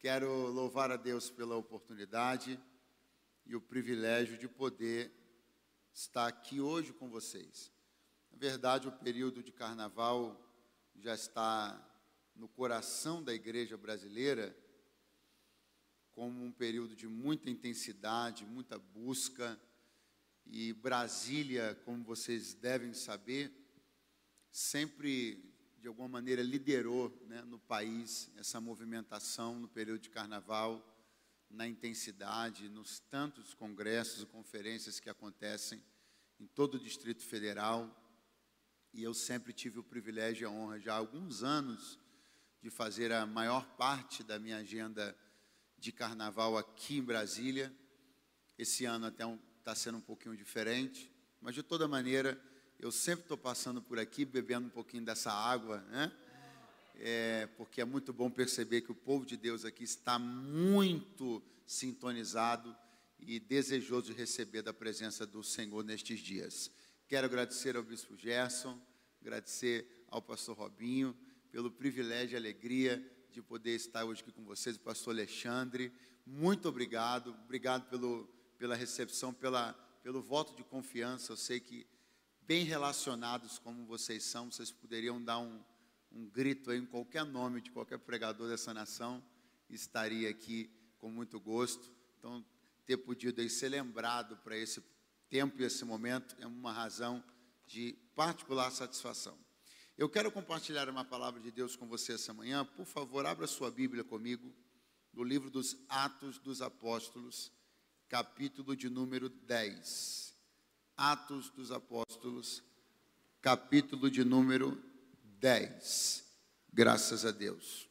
Quero louvar a Deus pela oportunidade e o privilégio de poder estar aqui hoje com vocês. Na verdade, o período de carnaval já está no coração da igreja brasileira como um período de muita intensidade, muita busca. E Brasília, como vocês devem saber, sempre de alguma maneira liderou né, no país essa movimentação no período de carnaval, na intensidade, nos tantos congressos e conferências que acontecem em todo o Distrito Federal. E eu sempre tive o privilégio e a honra, já há alguns anos, de fazer a maior parte da minha agenda de carnaval aqui em Brasília. Esse ano até está um, sendo um pouquinho diferente, mas de toda maneira eu sempre estou passando por aqui, bebendo um pouquinho dessa água, né? É, porque é muito bom perceber que o povo de Deus aqui está muito sintonizado e desejoso de receber da presença do Senhor nestes dias. Quero agradecer ao Bispo Gerson, agradecer ao Pastor Robinho pelo privilégio e alegria de poder estar hoje aqui com vocês, o Pastor Alexandre. Muito obrigado, obrigado pelo, pela recepção, pela, pelo voto de confiança. Eu sei que bem relacionados como vocês são, vocês poderiam dar um, um grito aí em qualquer nome de qualquer pregador dessa nação, estaria aqui com muito gosto. Então, ter podido aí ser lembrado para esse tempo e esse momento é uma razão de particular satisfação. Eu quero compartilhar uma palavra de Deus com você essa manhã. Por favor, abra sua Bíblia comigo no livro dos Atos dos Apóstolos, capítulo de número 10. Atos dos Apóstolos, capítulo de número 10. Graças a Deus.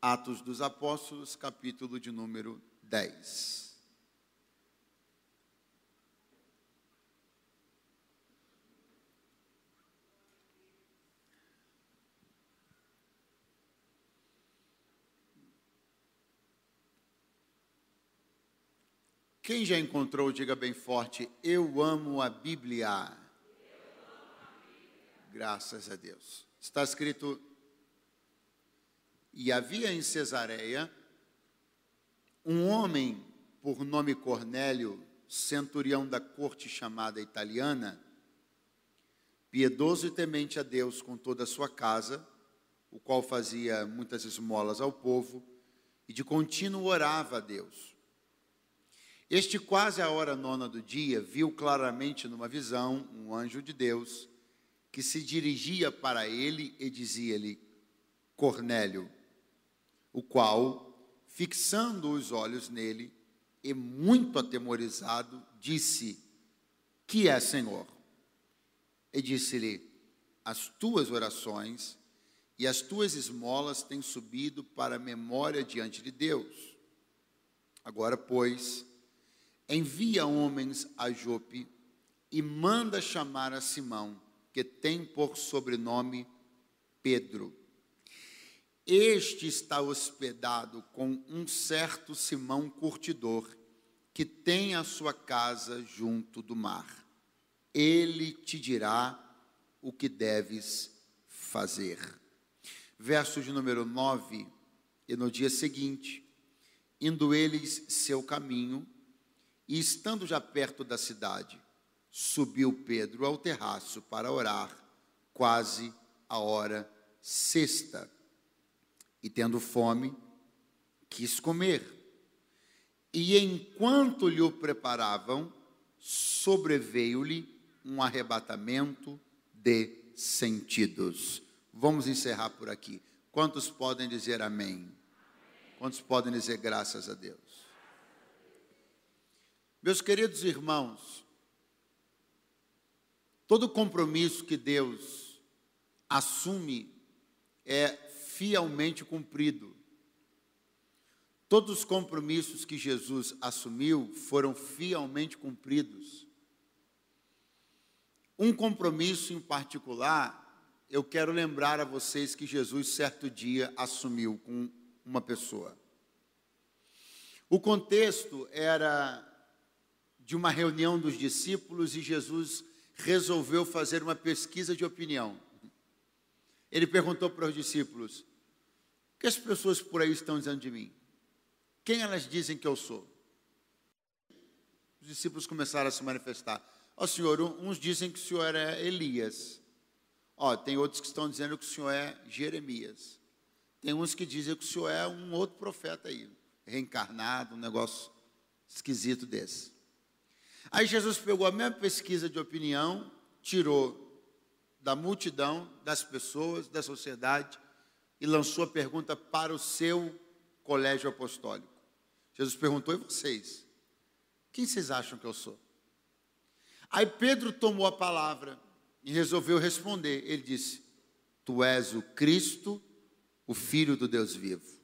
Atos dos Apóstolos, capítulo de número 10. Quem já encontrou, diga bem forte: Eu amo a Bíblia. Graças a Deus. Está escrito: E havia em Cesareia um homem por nome Cornélio, centurião da corte chamada italiana, piedoso e temente a Deus com toda a sua casa, o qual fazia muitas esmolas ao povo e de contínuo orava a Deus. Este, quase a hora nona do dia, viu claramente numa visão um anjo de Deus que se dirigia para ele e dizia-lhe: Cornélio, o qual, fixando os olhos nele e muito atemorizado, disse: Que é, Senhor? E disse-lhe: As tuas orações e as tuas esmolas têm subido para a memória diante de Deus. Agora, pois, envia homens a Jope e manda chamar a Simão, que tem por sobrenome Pedro. Este está hospedado com um certo Simão curtidor, que tem a sua casa junto do mar. Ele te dirá o que deves fazer. Verso de número 9: E no dia seguinte, indo eles seu caminho, e estando já perto da cidade, subiu Pedro ao terraço para orar, quase a hora sexta. E tendo fome, quis comer. E enquanto lhe o preparavam, sobreveio-lhe um arrebatamento de sentidos. Vamos encerrar por aqui. Quantos podem dizer amém? Quantos podem dizer graças a Deus? Meus queridos irmãos, todo compromisso que Deus assume é fielmente cumprido. Todos os compromissos que Jesus assumiu foram fielmente cumpridos. Um compromisso em particular, eu quero lembrar a vocês que Jesus, certo dia, assumiu com uma pessoa. O contexto era de uma reunião dos discípulos e Jesus resolveu fazer uma pesquisa de opinião. Ele perguntou para os discípulos: O que as pessoas por aí estão dizendo de mim? Quem elas dizem que eu sou? Os discípulos começaram a se manifestar. Ó oh, Senhor, uns dizem que o Senhor é Elias. Ó, oh, tem outros que estão dizendo que o Senhor é Jeremias. Tem uns que dizem que o Senhor é um outro profeta aí, reencarnado, um negócio esquisito desse. Aí Jesus pegou a mesma pesquisa de opinião, tirou da multidão, das pessoas, da sociedade, e lançou a pergunta para o seu colégio apostólico. Jesus perguntou: e vocês? Quem vocês acham que eu sou? Aí Pedro tomou a palavra e resolveu responder. Ele disse: Tu és o Cristo, o Filho do Deus vivo.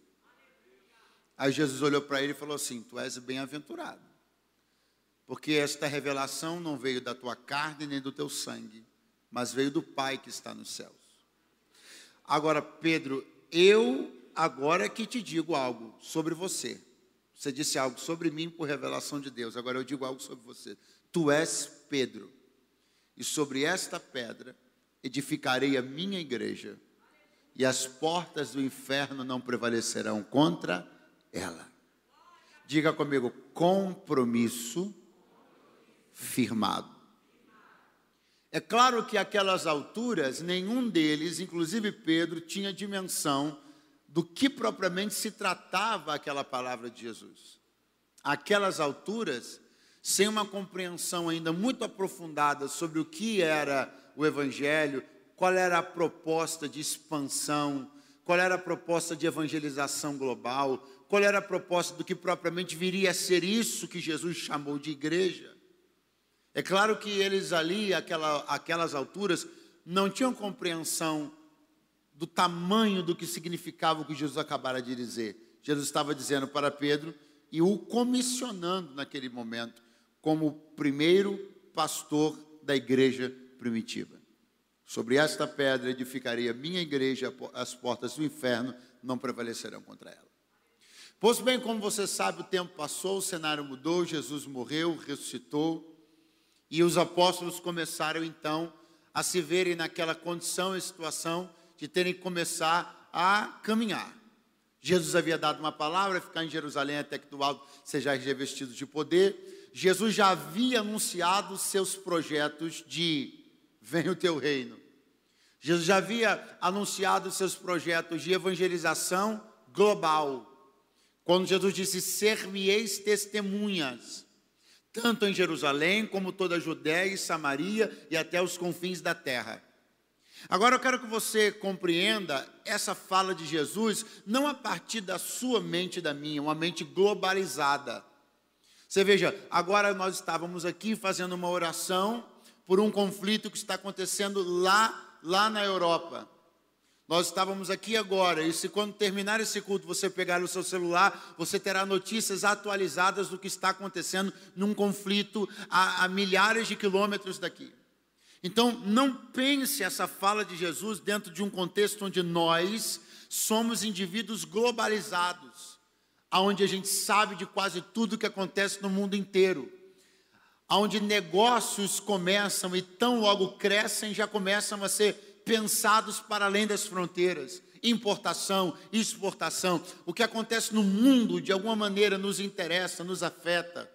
Aí Jesus olhou para ele e falou assim: Tu és bem-aventurado, porque esta revelação não veio da tua carne nem do teu sangue, mas veio do Pai que está nos céus. Agora, Pedro, eu agora que te digo algo sobre você. Você disse algo sobre mim por revelação de Deus, agora eu digo algo sobre você. Tu és Pedro e sobre esta pedra edificarei a minha igreja, e as portas do inferno não prevalecerão contra ela. Diga comigo, compromisso firmado. É claro que aquelas alturas, nenhum deles, inclusive Pedro, tinha dimensão do que propriamente se tratava aquela palavra de Jesus. Aquelas alturas, sem uma compreensão ainda muito aprofundada sobre o que era o Evangelho, qual era a proposta de expansão, qual era a proposta de evangelização global, qual era a proposta do que propriamente viria a ser isso que Jesus chamou de igreja. É claro que eles ali, aquela, aquelas alturas, não tinham compreensão do tamanho do que significava o que Jesus acabara de dizer. Jesus estava dizendo para Pedro e o comissionando naquele momento como primeiro pastor da igreja primitiva. Sobre esta pedra edificaria minha igreja, as portas do inferno não prevalecerão contra ela. Pois bem, como você sabe, o tempo passou, o cenário mudou, Jesus morreu, ressuscitou, e os apóstolos começaram então a se verem naquela condição e situação de terem que começar a caminhar. Jesus havia dado uma palavra, ficar em Jerusalém até que do alto seja revestido de poder. Jesus já havia anunciado seus projetos de venha o teu reino. Jesus já havia anunciado seus projetos de evangelização global. Quando Jesus disse: Ser-me-eis testemunhas, tanto em Jerusalém como toda a Judéia e Samaria e até os confins da terra. Agora eu quero que você compreenda essa fala de Jesus não a partir da sua mente e da minha, uma mente globalizada. Você veja, agora nós estávamos aqui fazendo uma oração por um conflito que está acontecendo lá, lá na Europa. Nós estávamos aqui agora, e se quando terminar esse culto você pegar o seu celular, você terá notícias atualizadas do que está acontecendo num conflito a, a milhares de quilômetros daqui. Então, não pense essa fala de Jesus dentro de um contexto onde nós somos indivíduos globalizados aonde a gente sabe de quase tudo que acontece no mundo inteiro, aonde negócios começam e tão logo crescem, já começam a ser pensados para além das fronteiras, importação, exportação. O que acontece no mundo de alguma maneira nos interessa, nos afeta.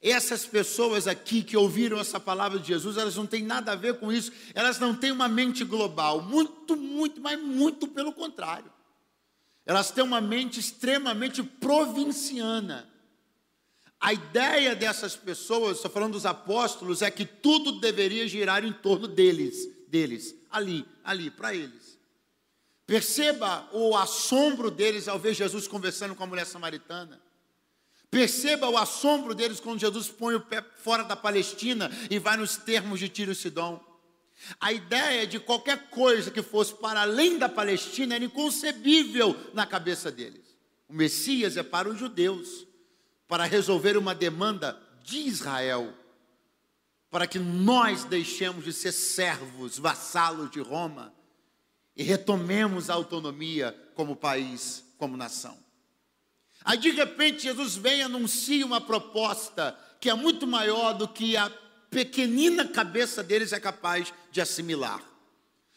Essas pessoas aqui que ouviram essa palavra de Jesus, elas não têm nada a ver com isso, elas não têm uma mente global, muito, muito, mas muito pelo contrário. Elas têm uma mente extremamente provinciana. A ideia dessas pessoas, estou falando dos apóstolos, é que tudo deveria girar em torno deles, deles, ali, ali, para eles. Perceba o assombro deles ao ver Jesus conversando com a mulher samaritana. Perceba o assombro deles quando Jesus põe o pé fora da Palestina e vai nos termos de Tiro e Sidom. A ideia de qualquer coisa que fosse para além da Palestina era inconcebível na cabeça deles. O Messias é para os judeus, para resolver uma demanda de Israel, para que nós deixemos de ser servos, vassalos de Roma e retomemos a autonomia como país, como nação. Aí de repente Jesus vem e anuncia uma proposta que é muito maior do que a pequenina cabeça deles é capaz de assimilar.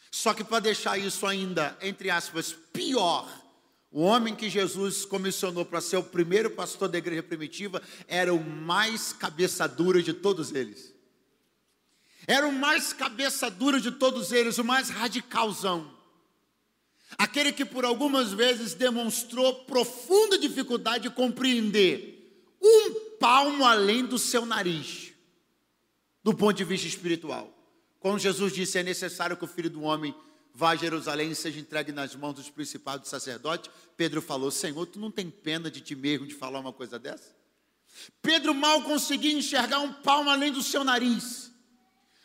Só que para deixar isso ainda, entre aspas, pior, o homem que Jesus comissionou para ser o primeiro pastor da igreja primitiva era o mais cabeça dura de todos eles. Era o mais cabeça dura de todos eles, o mais radicalzão. Aquele que por algumas vezes demonstrou profunda dificuldade de compreender um palmo além do seu nariz, do ponto de vista espiritual. Quando Jesus disse: É necessário que o filho do homem vá a Jerusalém e seja entregue nas mãos dos principais do sacerdote, Pedro falou: Senhor, tu não tem pena de ti mesmo de falar uma coisa dessa? Pedro mal conseguia enxergar um palmo além do seu nariz.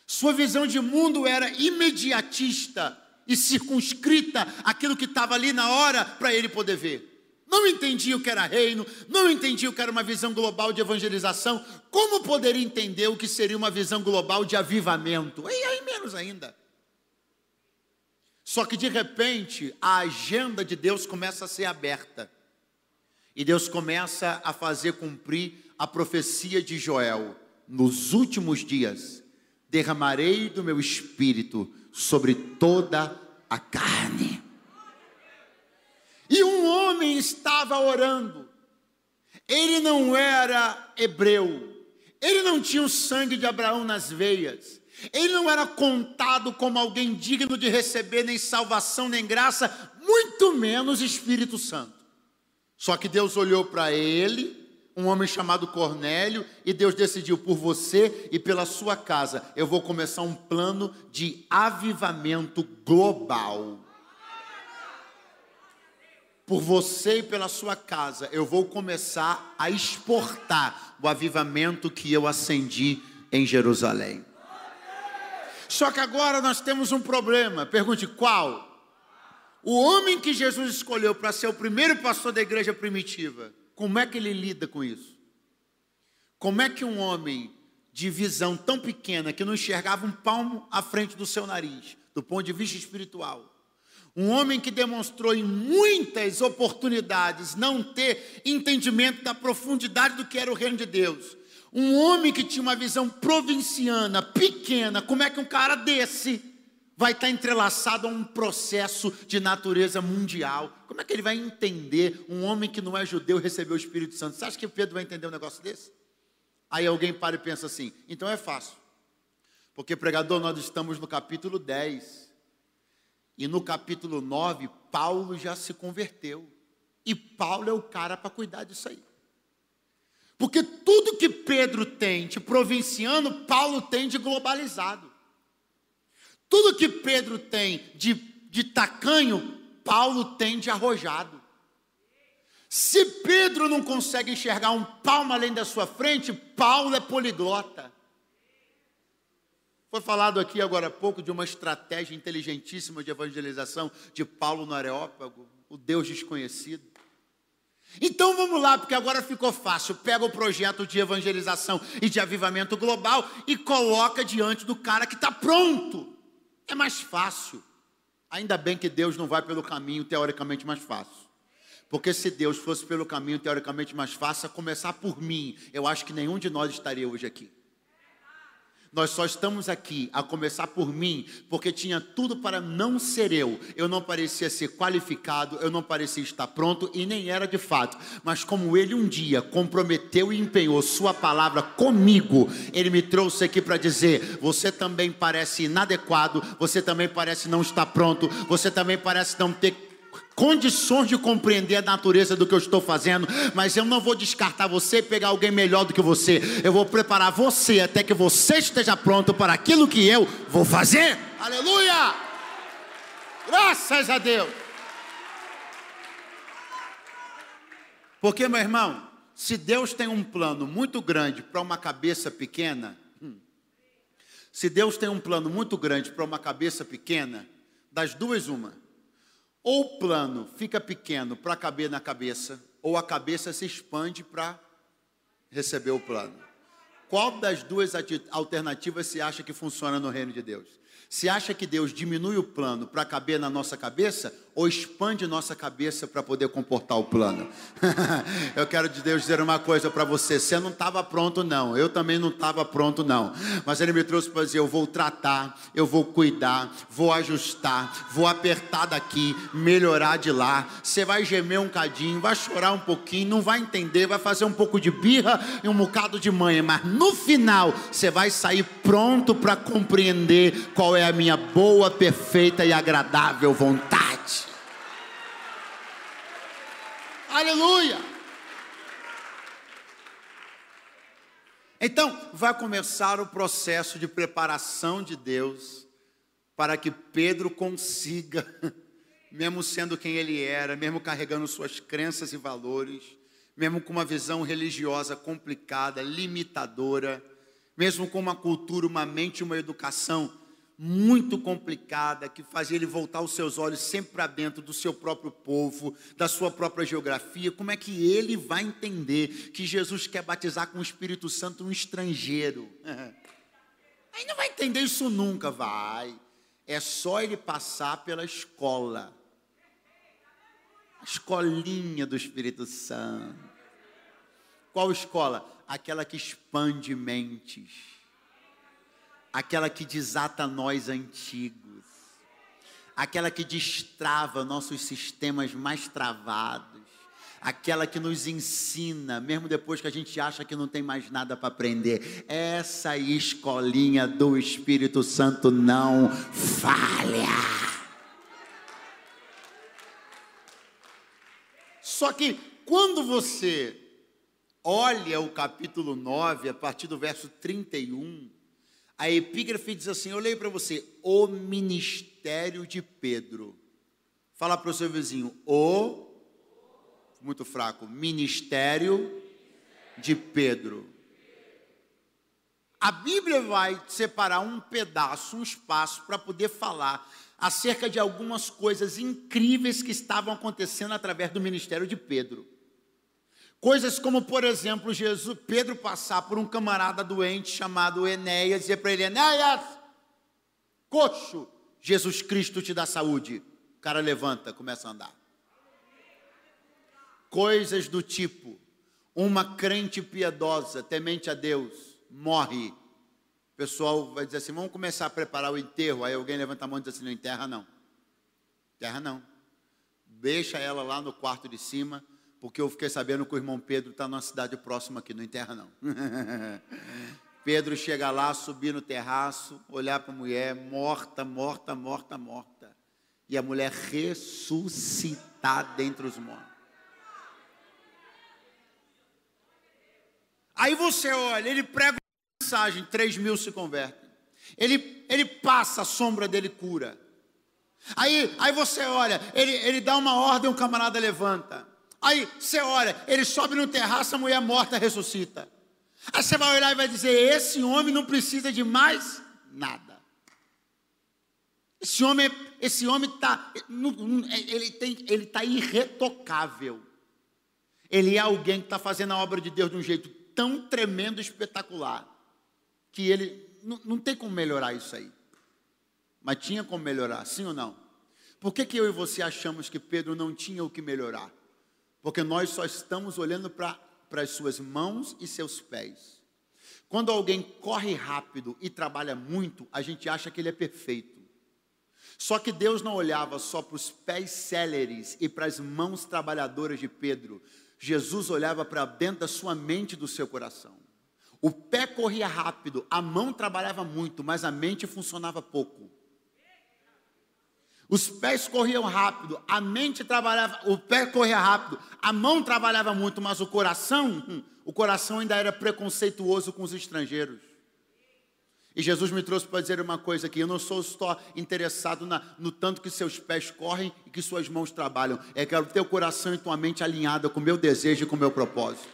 Sua visão de mundo era imediatista e circunscrita aquilo que estava ali na hora para ele poder ver. Não entendia o que era reino, não entendia o que era uma visão global de evangelização. Como poderia entender o que seria uma visão global de avivamento? E aí menos ainda. Só que de repente a agenda de Deus começa a ser aberta. E Deus começa a fazer cumprir a profecia de Joel. Nos últimos dias, derramarei do meu espírito sobre toda a carne. E um homem estava orando. Ele não era hebreu. Ele não tinha o sangue de Abraão nas veias. Ele não era contado como alguém digno de receber nem salvação nem graça, muito menos Espírito Santo. Só que Deus olhou para ele um homem chamado Cornélio, e Deus decidiu por você e pela sua casa, eu vou começar um plano de avivamento global. Por você e pela sua casa, eu vou começar a exportar o avivamento que eu acendi em Jerusalém. Só que agora nós temos um problema. Pergunte qual? O homem que Jesus escolheu para ser o primeiro pastor da igreja primitiva como é que ele lida com isso? Como é que um homem de visão tão pequena que não enxergava um palmo à frente do seu nariz, do ponto de vista espiritual, um homem que demonstrou em muitas oportunidades não ter entendimento da profundidade do que era o reino de Deus, um homem que tinha uma visão provinciana, pequena, como é que um cara desse vai estar entrelaçado a um processo de natureza mundial. Como é que ele vai entender um homem que não é judeu receber o Espírito Santo? Você acha que Pedro vai entender um negócio desse? Aí alguém para e pensa assim: então é fácil. Porque, pregador, nós estamos no capítulo 10. E no capítulo 9, Paulo já se converteu. E Paulo é o cara para cuidar disso aí. Porque tudo que Pedro tem de provinciano, Paulo tem de globalizado. Tudo que Pedro tem de, de tacanho, Paulo tem de arrojado. Se Pedro não consegue enxergar um palmo além da sua frente, Paulo é poliglota. Foi falado aqui agora há pouco de uma estratégia inteligentíssima de evangelização de Paulo no Areópago, o Deus desconhecido. Então vamos lá, porque agora ficou fácil. Pega o projeto de evangelização e de avivamento global e coloca diante do cara que está pronto. É mais fácil. Ainda bem que Deus não vai pelo caminho teoricamente mais fácil. Porque se Deus fosse pelo caminho teoricamente mais fácil, a começar por mim, eu acho que nenhum de nós estaria hoje aqui. Nós só estamos aqui, a começar por mim, porque tinha tudo para não ser eu. Eu não parecia ser qualificado, eu não parecia estar pronto e nem era de fato. Mas como ele um dia comprometeu e empenhou sua palavra comigo, ele me trouxe aqui para dizer: você também parece inadequado, você também parece não estar pronto, você também parece não ter condições de compreender a natureza do que eu estou fazendo, mas eu não vou descartar você e pegar alguém melhor do que você. Eu vou preparar você até que você esteja pronto para aquilo que eu vou fazer. Aleluia! Graças a Deus. Porque, meu irmão, se Deus tem um plano muito grande para uma cabeça pequena, hum, se Deus tem um plano muito grande para uma cabeça pequena, das duas uma ou o plano fica pequeno para caber na cabeça, ou a cabeça se expande para receber o plano. Qual das duas alternativas se acha que funciona no reino de Deus? Você acha que Deus diminui o plano para caber na nossa cabeça ou expande nossa cabeça para poder comportar o plano? eu quero de Deus dizer uma coisa para você: você não estava pronto, não. Eu também não estava pronto, não. Mas Ele me trouxe para dizer: eu vou tratar, eu vou cuidar, vou ajustar, vou apertar daqui, melhorar de lá. Você vai gemer um cadinho, vai chorar um pouquinho, não vai entender, vai fazer um pouco de birra e um bocado de manha, mas no final você vai sair pronto para compreender qual é é a minha boa, perfeita e agradável vontade. Aleluia! Então, vai começar o processo de preparação de Deus para que Pedro consiga, mesmo sendo quem ele era, mesmo carregando suas crenças e valores, mesmo com uma visão religiosa complicada, limitadora, mesmo com uma cultura, uma mente uma educação muito complicada que fazia ele voltar os seus olhos sempre para dentro do seu próprio povo, da sua própria geografia. Como é que ele vai entender que Jesus quer batizar com o Espírito Santo um estrangeiro? Aí não vai entender isso nunca, vai. É só ele passar pela escola. A escolinha do Espírito Santo. Qual escola? Aquela que expande mentes aquela que desata nós antigos, aquela que destrava nossos sistemas mais travados, aquela que nos ensina, mesmo depois que a gente acha que não tem mais nada para aprender. Essa escolinha do Espírito Santo não falha. Só que quando você olha o capítulo 9, a partir do verso 31, a epígrafe diz assim: Eu leio para você, o ministério de Pedro. Fala para o seu vizinho, o, muito fraco, ministério de Pedro. A Bíblia vai separar um pedaço, um espaço, para poder falar acerca de algumas coisas incríveis que estavam acontecendo através do ministério de Pedro. Coisas como, por exemplo, Jesus, Pedro passar por um camarada doente chamado Enéas e dizer para ele: Enéas, coxo, Jesus Cristo te dá saúde. O cara levanta, começa a andar. Coisas do tipo: uma crente piedosa, temente a Deus, morre. O pessoal vai dizer assim: vamos começar a preparar o enterro. Aí alguém levanta a mão e diz assim: não enterra não. Enterra não. Deixa ela lá no quarto de cima porque eu fiquei sabendo que o irmão Pedro está numa cidade próxima aqui, não enterra não. Pedro chega lá, subir no terraço, olhar para a mulher, morta, morta, morta, morta. E a mulher ressuscitar dentre os mortos. Aí você olha, ele prega uma mensagem, 3 mil se convertem. Ele, ele passa, a sombra dele cura. Aí, aí você olha, ele, ele dá uma ordem, um camarada levanta. Aí você olha, ele sobe no terraço, a mulher morta ressuscita. Aí você vai olhar e vai dizer: esse homem não precisa de mais nada. Esse homem, esse homem está, ele tem, ele está irretocável. Ele é alguém que está fazendo a obra de Deus de um jeito tão tremendo, espetacular, que ele não, não tem como melhorar isso aí. Mas tinha como melhorar, sim ou não? Por que, que eu e você achamos que Pedro não tinha o que melhorar? Porque nós só estamos olhando para as suas mãos e seus pés. Quando alguém corre rápido e trabalha muito, a gente acha que ele é perfeito. Só que Deus não olhava só para os pés céleres e para as mãos trabalhadoras de Pedro. Jesus olhava para dentro da sua mente e do seu coração. O pé corria rápido, a mão trabalhava muito, mas a mente funcionava pouco. Os pés corriam rápido, a mente trabalhava, o pé corria rápido, a mão trabalhava muito, mas o coração, hum, o coração ainda era preconceituoso com os estrangeiros. E Jesus me trouxe para dizer uma coisa aqui: eu não sou só interessado na, no tanto que seus pés correm e que suas mãos trabalham, é que o teu coração e tua mente alinhada com o meu desejo e com o meu propósito.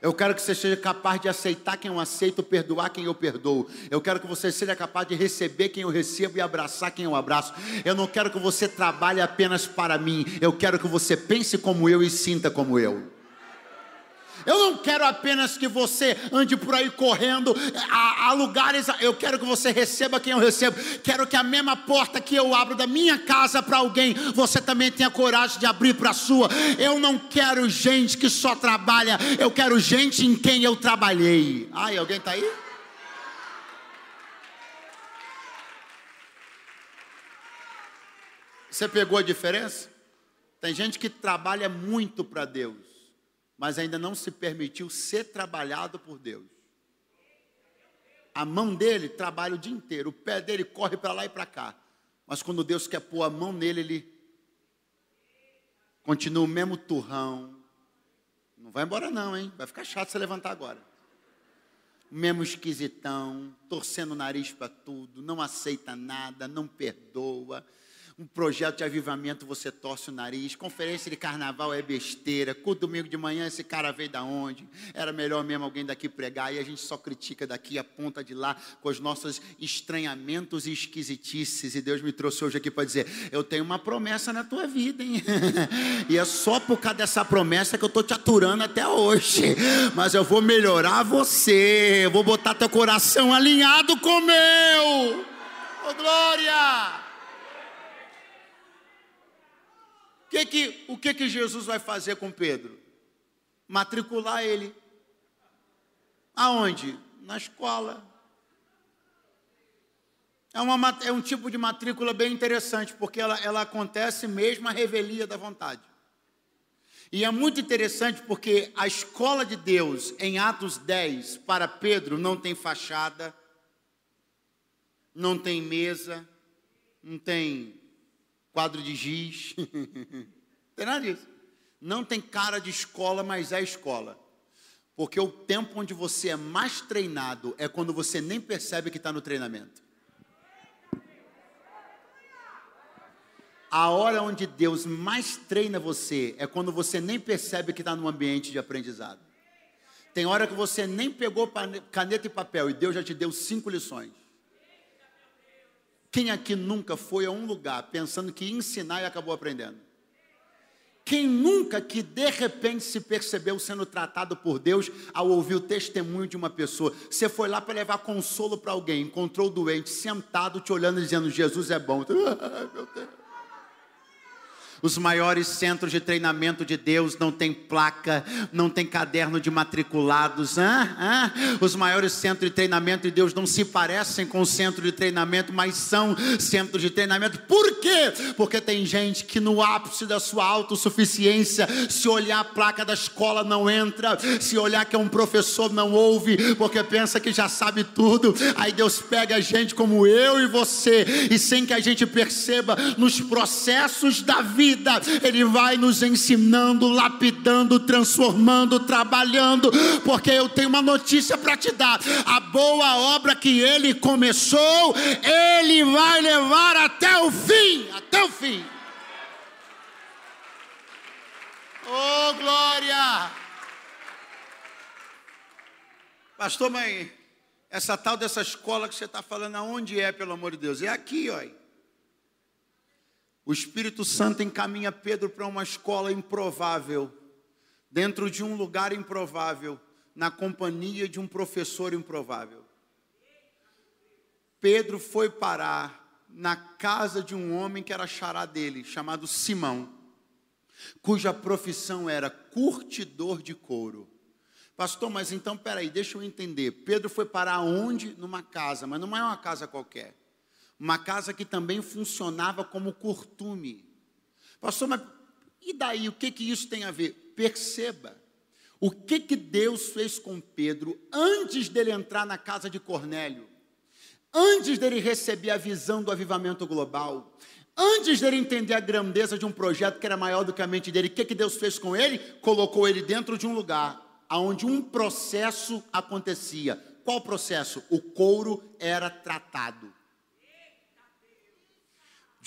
Eu quero que você seja capaz de aceitar quem eu aceito, perdoar quem eu perdoo. Eu quero que você seja capaz de receber quem eu recebo e abraçar quem eu abraço. Eu não quero que você trabalhe apenas para mim. Eu quero que você pense como eu e sinta como eu. Eu não quero apenas que você ande por aí correndo a, a lugares. Eu quero que você receba quem eu recebo. Quero que a mesma porta que eu abro da minha casa para alguém, você também tenha coragem de abrir para a sua. Eu não quero gente que só trabalha. Eu quero gente em quem eu trabalhei. Ai, alguém está aí? Você pegou a diferença? Tem gente que trabalha muito para Deus, mas ainda não se permitiu ser trabalhado por Deus. A mão dele trabalha o dia inteiro, o pé dele corre para lá e para cá. Mas quando Deus quer pôr a mão nele, ele continua o mesmo turrão. Não vai embora não, hein? Vai ficar chato você levantar agora. O mesmo esquisitão, torcendo o nariz para tudo, não aceita nada, não perdoa um projeto de avivamento, você torce o nariz. Conferência de carnaval é besteira. Culto domingo de manhã, esse cara veio da onde? Era melhor mesmo alguém daqui pregar. E a gente só critica daqui, aponta de lá, com os nossos estranhamentos e esquisitices. E Deus me trouxe hoje aqui para dizer: Eu tenho uma promessa na tua vida, hein? e é só por causa dessa promessa que eu estou te aturando até hoje. Mas eu vou melhorar você. Eu vou botar teu coração alinhado com o meu. Oh, glória! Que que, o que, que Jesus vai fazer com Pedro? Matricular ele. Aonde? Na escola. É, uma, é um tipo de matrícula bem interessante, porque ela, ela acontece mesmo a revelia da vontade. E é muito interessante porque a escola de Deus, em Atos 10, para Pedro, não tem fachada, não tem mesa, não tem quadro de giz. tem nada disso. Não tem cara de escola, mas é escola. Porque o tempo onde você é mais treinado é quando você nem percebe que está no treinamento. A hora onde Deus mais treina você é quando você nem percebe que está num ambiente de aprendizado. Tem hora que você nem pegou caneta e papel e Deus já te deu cinco lições. Quem aqui nunca foi a um lugar pensando que ensinar e acabou aprendendo? Quem nunca que de repente se percebeu sendo tratado por Deus ao ouvir o testemunho de uma pessoa? Você foi lá para levar consolo para alguém, encontrou o doente sentado te olhando dizendo: Jesus é bom. Ai, meu Deus. Os maiores centros de treinamento de Deus não tem placa, não tem caderno de matriculados. Hã? Hã? Os maiores centros de treinamento de Deus não se parecem com o centro de treinamento, mas são centros de treinamento. Por quê? Porque tem gente que no ápice da sua autossuficiência, se olhar a placa da escola não entra, se olhar que é um professor não ouve, porque pensa que já sabe tudo. Aí Deus pega a gente como eu e você, e sem que a gente perceba nos processos da vida vida, Ele vai nos ensinando, lapidando, transformando, trabalhando, porque eu tenho uma notícia para te dar: a boa obra que Ele começou, Ele vai levar até o fim até o fim. Oh, glória! Pastor, mãe, essa tal dessa escola que você está falando, aonde é, pelo amor de Deus? É aqui, ó. O Espírito Santo encaminha Pedro para uma escola improvável, dentro de um lugar improvável, na companhia de um professor improvável. Pedro foi parar na casa de um homem que era xará dele, chamado Simão, cuja profissão era curtidor de couro. Pastor, mas então peraí, deixa eu entender. Pedro foi parar onde? Numa casa, mas não é uma casa qualquer uma casa que também funcionava como cortume. Pastor, mas e daí? O que, que isso tem a ver? Perceba. O que, que Deus fez com Pedro antes dele entrar na casa de Cornélio? Antes dele receber a visão do avivamento global? Antes dele entender a grandeza de um projeto que era maior do que a mente dele, o que, que Deus fez com ele? Colocou ele dentro de um lugar onde um processo acontecia. Qual processo? O couro era tratado.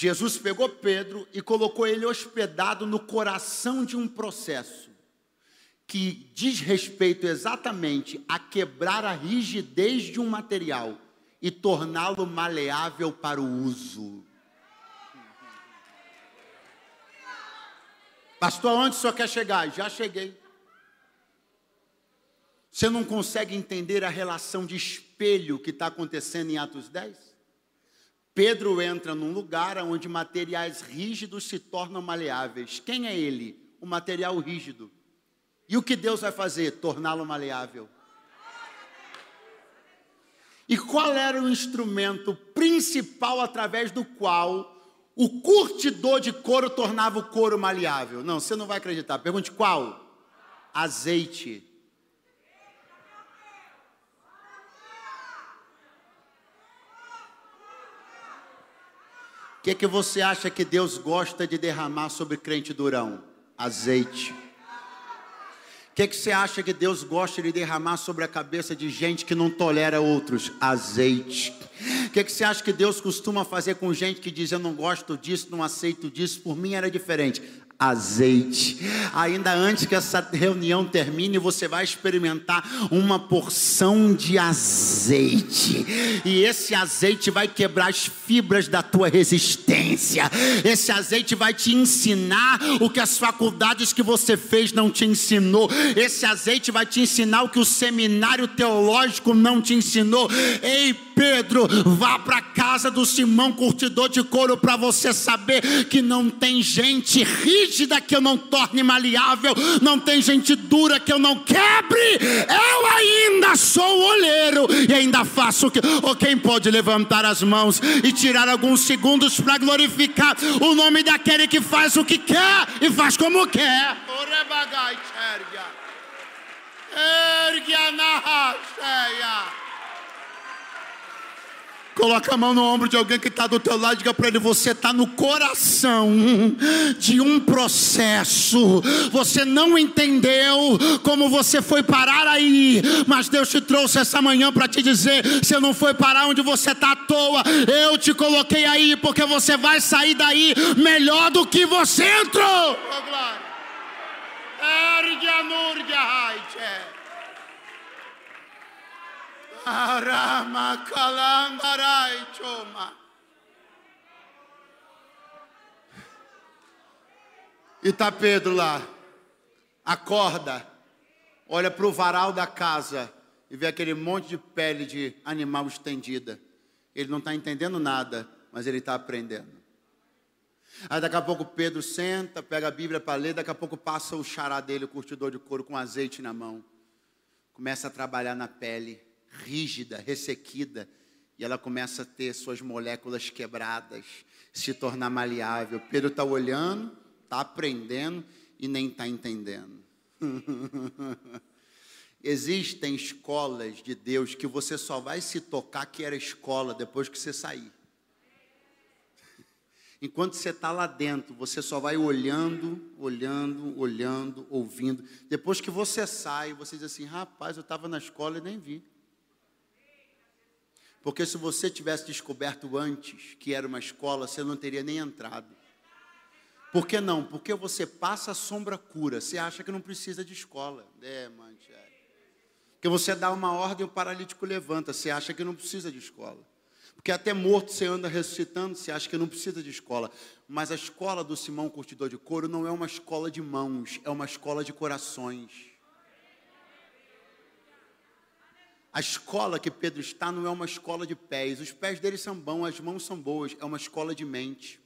Jesus pegou Pedro e colocou ele hospedado no coração de um processo que diz respeito exatamente a quebrar a rigidez de um material e torná-lo maleável para o uso. Pastor, onde o senhor quer chegar? Já cheguei. Você não consegue entender a relação de espelho que está acontecendo em Atos 10? Pedro entra num lugar onde materiais rígidos se tornam maleáveis. Quem é ele? O material rígido. E o que Deus vai fazer? Torná-lo maleável. E qual era o instrumento principal através do qual o curtidor de couro tornava o couro maleável? Não, você não vai acreditar. Pergunte qual? Azeite. O que, que você acha que Deus gosta de derramar sobre crente durão? Azeite. O que, que você acha que Deus gosta de derramar sobre a cabeça de gente que não tolera outros? Azeite. O que, que você acha que Deus costuma fazer com gente que diz: Eu não gosto disso, não aceito disso, por mim era diferente? Azeite. Ainda antes que essa reunião termine, você vai experimentar uma porção de azeite. E esse azeite vai quebrar as fibras da tua resistência. Esse azeite vai te ensinar o que as faculdades que você fez não te ensinou. Esse azeite vai te ensinar o que o seminário teológico não te ensinou. Ei, Pedro, vá para casa do Simão curtidor de couro para você saber que não tem gente rígida que eu não torne maleável, não tem gente dura que eu não quebre. Eu ainda sou o olheiro e ainda faço o que. Ou quem pode levantar as mãos e tirar alguns segundos para glorificar o nome daquele que faz o que quer e faz como quer. Ergue a narra. Coloca a mão no ombro de alguém que está do teu lado e diga para ele: você está no coração de um processo. Você não entendeu como você foi parar aí, mas Deus te trouxe essa manhã para te dizer: você não foi parar onde você está à toa. Eu te coloquei aí porque você vai sair daí melhor do que você entrou. Oh, glória. Ergue a Arama kalangarai choma. E tá Pedro lá, acorda, olha para o varal da casa e vê aquele monte de pele de animal estendida. Ele não está entendendo nada, mas ele está aprendendo. Aí daqui a pouco Pedro senta, pega a Bíblia para ler, daqui a pouco passa o xará dele, o curtidor de couro com azeite na mão. Começa a trabalhar na pele rígida, ressequida, e ela começa a ter suas moléculas quebradas, se tornar maleável. Pedro está olhando, está aprendendo e nem está entendendo. Existem escolas de Deus que você só vai se tocar que era escola depois que você sair. Enquanto você está lá dentro, você só vai olhando, olhando, olhando, ouvindo. Depois que você sai, você diz assim: rapaz, eu estava na escola e nem vi. Porque se você tivesse descoberto antes que era uma escola, você não teria nem entrado. Por que não? Porque você passa a sombra cura. Você acha que não precisa de escola. É, mancha. Porque você dá uma ordem, o paralítico levanta. Você acha que não precisa de escola. Porque até morto você anda ressuscitando, você acha que não precisa de escola. Mas a escola do Simão Curtidor de Couro não é uma escola de mãos, é uma escola de corações. A escola que Pedro está não é uma escola de pés. Os pés dele são bons, as mãos são boas. É uma escola de mente.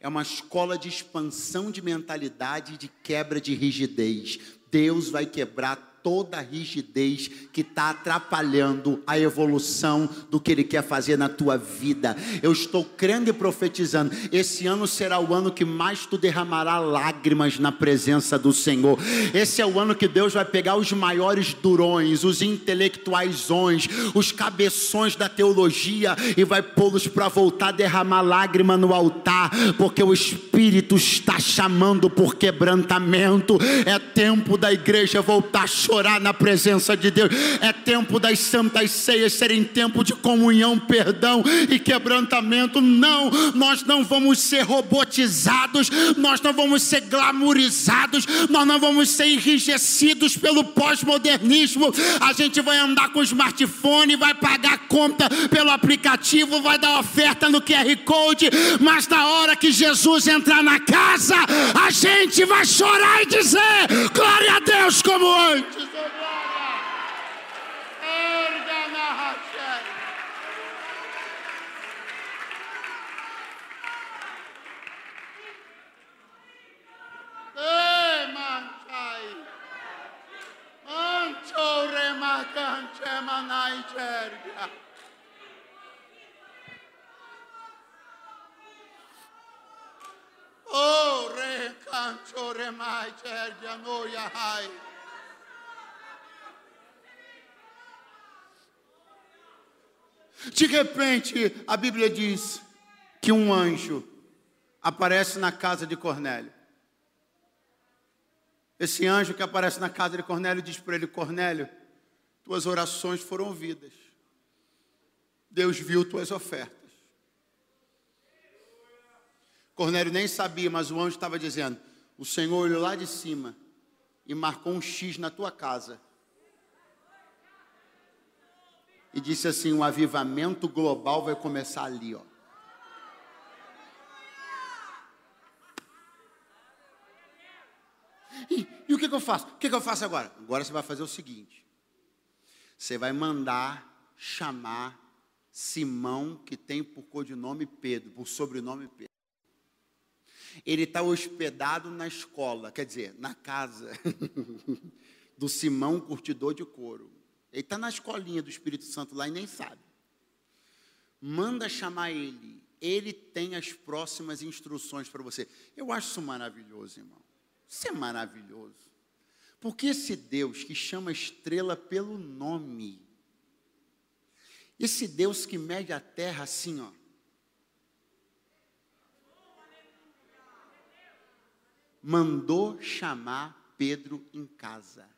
É uma escola de expansão de mentalidade e de quebra de rigidez. Deus vai quebrar toda a rigidez que está atrapalhando a evolução do que Ele quer fazer na tua vida. Eu estou crendo e profetizando. Esse ano será o ano que mais tu derramará lágrimas na presença do Senhor. Esse é o ano que Deus vai pegar os maiores durões, os intelectuaisões, os cabeções da teologia e vai pô-los para voltar a derramar lágrima no altar, porque o Espírito está chamando por quebrantamento. É tempo da igreja voltar a chorar orar na presença de Deus. É tempo das santas ceias serem tempo de comunhão, perdão e quebrantamento. Não, nós não vamos ser robotizados, nós não vamos ser glamorizados, nós não vamos ser enrijecidos pelo pós-modernismo. A gente vai andar com o smartphone, vai pagar conta pelo aplicativo, vai dar oferta no QR Code, mas na hora que Jesus entrar na casa, a gente vai chorar e dizer: Glória a Deus como antes. Anchema naichergia. Oh, re cancho re mai cergia noia hai. De repente, a Bíblia diz que um anjo aparece na casa de Cornélio. Esse anjo que aparece na casa de Cornélio diz para ele: Cornélio, tuas orações foram ouvidas. Deus viu tuas ofertas. Cornélio nem sabia, mas o anjo estava dizendo: O Senhor olhou lá de cima e marcou um X na tua casa. E disse assim: o avivamento global vai começar ali, ó. E, e o que, que eu faço? O que, que eu faço agora? Agora você vai fazer o seguinte: você vai mandar chamar Simão, que tem por codinome Pedro, por sobrenome Pedro. Ele está hospedado na escola, quer dizer, na casa do Simão curtidor de couro. Ele está na escolinha do Espírito Santo lá e nem sabe. Manda chamar ele. Ele tem as próximas instruções para você. Eu acho isso maravilhoso, irmão. Isso é maravilhoso. Porque esse Deus que chama a estrela pelo nome, esse Deus que mede a terra assim, ó. Mandou chamar Pedro em casa.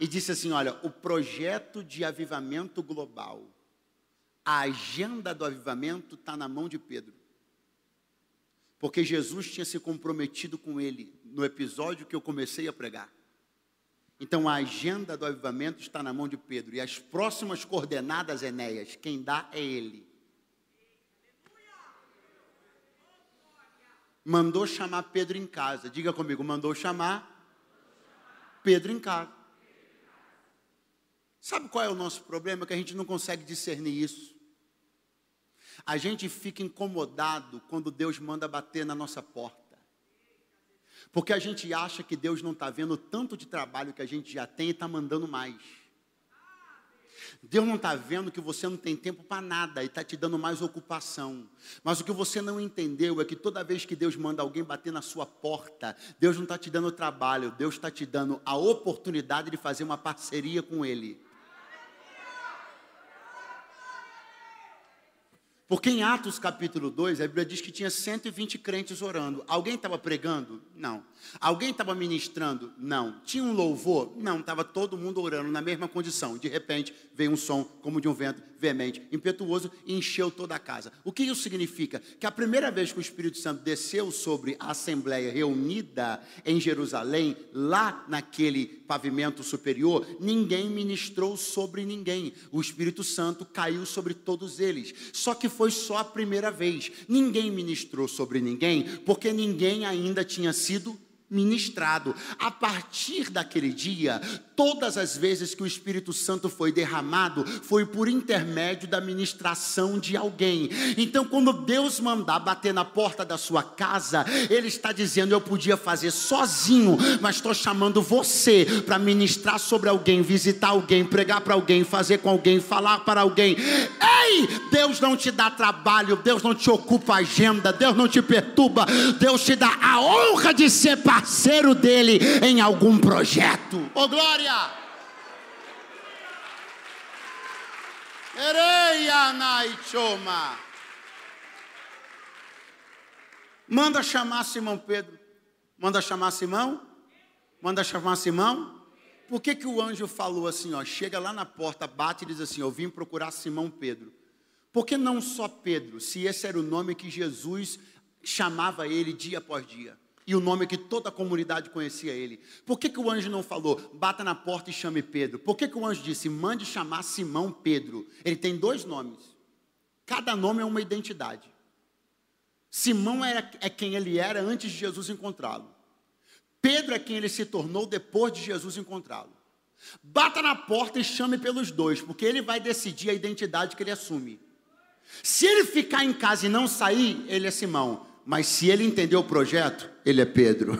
E disse assim: Olha, o projeto de avivamento global, a agenda do avivamento está na mão de Pedro. Porque Jesus tinha se comprometido com ele no episódio que eu comecei a pregar. Então a agenda do avivamento está na mão de Pedro. E as próximas coordenadas, Enéas, quem dá é ele. Mandou chamar Pedro em casa. Diga comigo, mandou chamar Pedro em casa. Sabe qual é o nosso problema? Que a gente não consegue discernir isso. A gente fica incomodado quando Deus manda bater na nossa porta. Porque a gente acha que Deus não está vendo tanto de trabalho que a gente já tem e está mandando mais. Deus não está vendo que você não tem tempo para nada e está te dando mais ocupação. Mas o que você não entendeu é que toda vez que Deus manda alguém bater na sua porta, Deus não está te dando trabalho, Deus está te dando a oportunidade de fazer uma parceria com Ele. Porque em Atos capítulo 2, a Bíblia diz que tinha 120 crentes orando. Alguém estava pregando? Não. Alguém estava ministrando? Não. Tinha um louvor? Não. Estava todo mundo orando na mesma condição. De repente, veio um som como de um vento veemente, impetuoso e encheu toda a casa. O que isso significa? Que a primeira vez que o Espírito Santo desceu sobre a assembleia reunida em Jerusalém, lá naquele pavimento superior, ninguém ministrou sobre ninguém. O Espírito Santo caiu sobre todos eles. Só que foi só a primeira vez. Ninguém ministrou sobre ninguém, porque ninguém ainda tinha sido ministrado. A partir daquele dia, todas as vezes que o Espírito Santo foi derramado, foi por intermédio da ministração de alguém. Então, quando Deus mandar bater na porta da sua casa, Ele está dizendo: Eu podia fazer sozinho, mas estou chamando você para ministrar sobre alguém, visitar alguém, pregar para alguém, fazer com alguém, falar para alguém. Ei, Deus não te dá trabalho, Deus não te ocupa a agenda, Deus não te perturba, Deus te dá a honra de ser parceiro dele em algum projeto. Ô oh, glória! Manda chamar Simão Pedro. Manda chamar Simão? Manda chamar Simão? Por que, que o anjo falou assim, ó, chega lá na porta, bate e diz assim, eu vim procurar Simão Pedro. Por que não só Pedro, se esse era o nome que Jesus chamava ele dia após dia? E o nome que toda a comunidade conhecia ele. Por que, que o anjo não falou, bata na porta e chame Pedro? Por que, que o anjo disse, mande chamar Simão Pedro? Ele tem dois nomes. Cada nome é uma identidade. Simão era, é quem ele era antes de Jesus encontrá-lo. Pedro é quem ele se tornou depois de Jesus encontrá-lo. Bata na porta e chame pelos dois, porque ele vai decidir a identidade que ele assume. Se ele ficar em casa e não sair, ele é Simão. Mas se ele entender o projeto, ele é Pedro.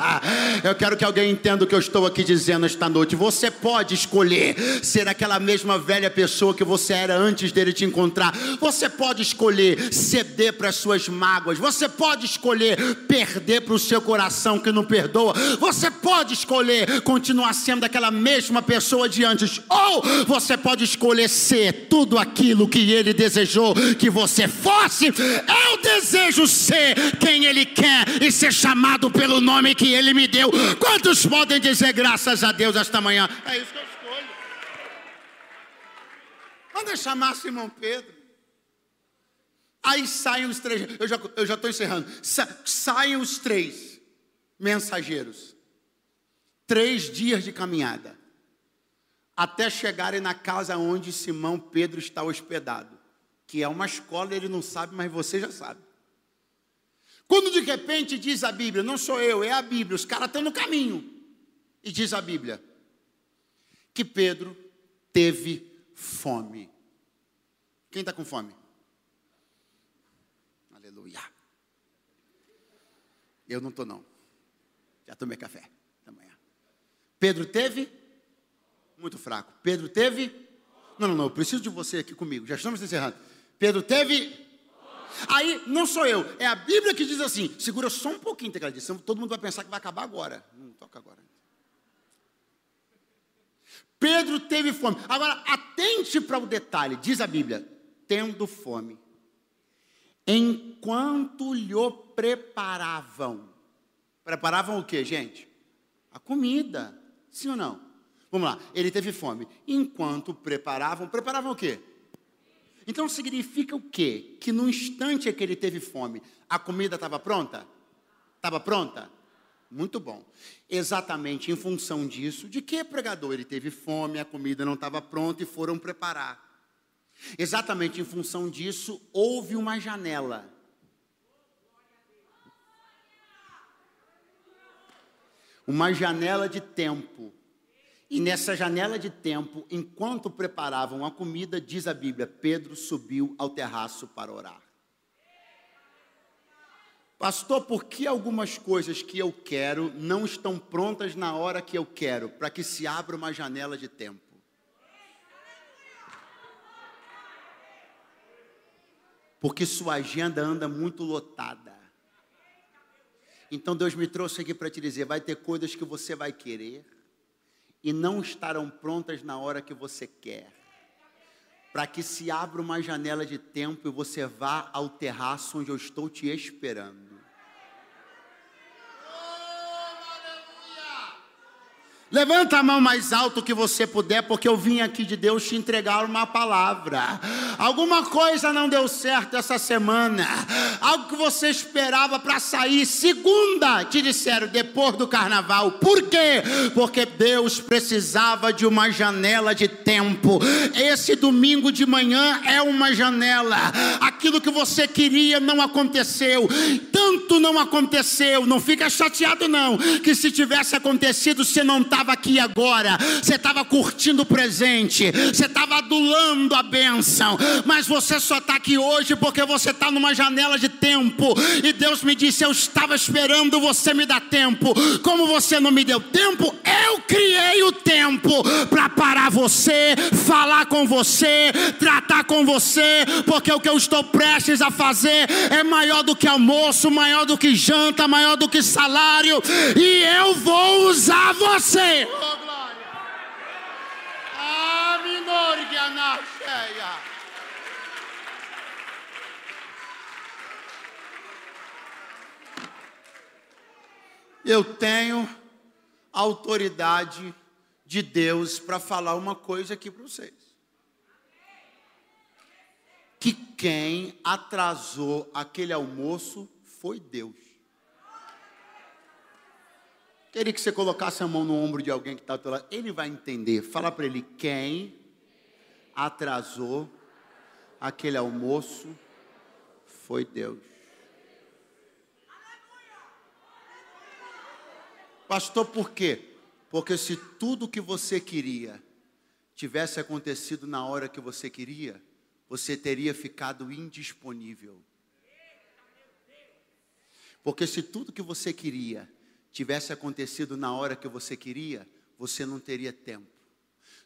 eu quero que alguém entenda o que eu estou aqui dizendo esta noite. Você pode escolher ser aquela mesma velha pessoa que você era antes dele te encontrar. Você pode escolher ceder para as suas mágoas. Você pode escolher perder para o seu coração que não perdoa. Você pode escolher continuar sendo aquela mesma pessoa de antes. Ou você pode escolher ser tudo aquilo que ele desejou que você fosse. Eu desejo ser quem ele quer e ser chamado pelo nome que Ele me deu. Quantos podem dizer graças a Deus esta manhã? É isso que eu escolho. Manda é chamar Simão Pedro. Aí saem os três, eu já estou encerrando. Sa, saem os três mensageiros. Três dias de caminhada. Até chegarem na casa onde Simão Pedro está hospedado. Que é uma escola, ele não sabe, mas você já sabe. Quando de repente diz a Bíblia, não sou eu, é a Bíblia, os caras estão no caminho. E diz a Bíblia que Pedro teve fome. Quem está com fome? Aleluia. Eu não estou, não. Já tomei café da manhã. Pedro teve? Muito fraco. Pedro teve? Não, não, não. Eu preciso de você aqui comigo. Já estamos encerrando. Pedro teve? Aí não sou eu, é a Bíblia que diz assim: segura só um pouquinho, tecladista, todo mundo vai pensar que vai acabar agora. Não toca agora. Pedro teve fome. Agora, atente para o detalhe, diz a Bíblia: tendo fome, enquanto lhe preparavam. Preparavam o que, gente? A comida. Sim ou não? Vamos lá, ele teve fome. Enquanto preparavam, preparavam o quê? Então significa o quê? Que no instante que ele teve fome, a comida estava pronta? Estava pronta? Muito bom. Exatamente em função disso, de que pregador ele teve fome, a comida não estava pronta e foram preparar. Exatamente em função disso, houve uma janela. Uma janela de tempo e nessa janela de tempo, enquanto preparavam a comida, diz a Bíblia, Pedro subiu ao terraço para orar. Pastor, por que algumas coisas que eu quero não estão prontas na hora que eu quero, para que se abra uma janela de tempo? Porque sua agenda anda muito lotada. Então Deus me trouxe aqui para te dizer: vai ter coisas que você vai querer, e não estarão prontas na hora que você quer. Para que se abra uma janela de tempo e você vá ao terraço onde eu estou te esperando. Levanta a mão mais alto que você puder, porque eu vim aqui de Deus te entregar uma palavra. Alguma coisa não deu certo essa semana. Algo que você esperava para sair segunda, te disseram depois do carnaval. Por quê? Porque Deus precisava de uma janela de tempo. Esse domingo de manhã é uma janela. Aquilo que você queria não aconteceu. Tanto não aconteceu, não fica chateado não, que se tivesse acontecido você não estava aqui agora, você estava curtindo o presente, você estava adulando a bênção, mas você só está aqui hoje porque você está numa janela de tempo. E Deus me disse: Eu estava esperando você me dar tempo. Como você não me deu tempo, eu criei o tempo para parar você, falar com você, tratar com você, porque o que eu estou prestes a fazer é maior do que almoço, maior do que janta, maior do que salário, e eu vou usar você. Oh, glória. Ah, minore que cheia. Eu tenho autoridade de Deus para falar uma coisa aqui para vocês. Que quem atrasou aquele almoço foi Deus. Queria que você colocasse a mão no ombro de alguém que está ao teu lado. Ele vai entender. Fala para ele quem atrasou aquele almoço foi Deus. Pastor, por quê? Porque se tudo que você queria tivesse acontecido na hora que você queria, você teria ficado indisponível. Porque se tudo que você queria tivesse acontecido na hora que você queria, você não teria tempo.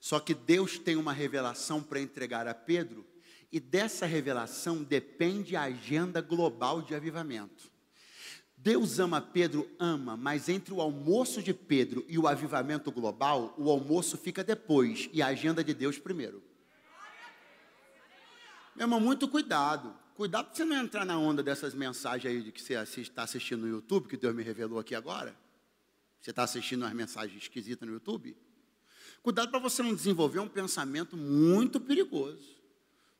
Só que Deus tem uma revelação para entregar a Pedro, e dessa revelação depende a agenda global de avivamento. Deus ama Pedro, ama, mas entre o almoço de Pedro e o avivamento global, o almoço fica depois e a agenda de Deus primeiro. Meu irmão, muito cuidado. Cuidado para você não entrar na onda dessas mensagens aí de que você está assistindo no YouTube, que Deus me revelou aqui agora. Você está assistindo umas mensagens esquisitas no YouTube? Cuidado para você não desenvolver um pensamento muito perigoso.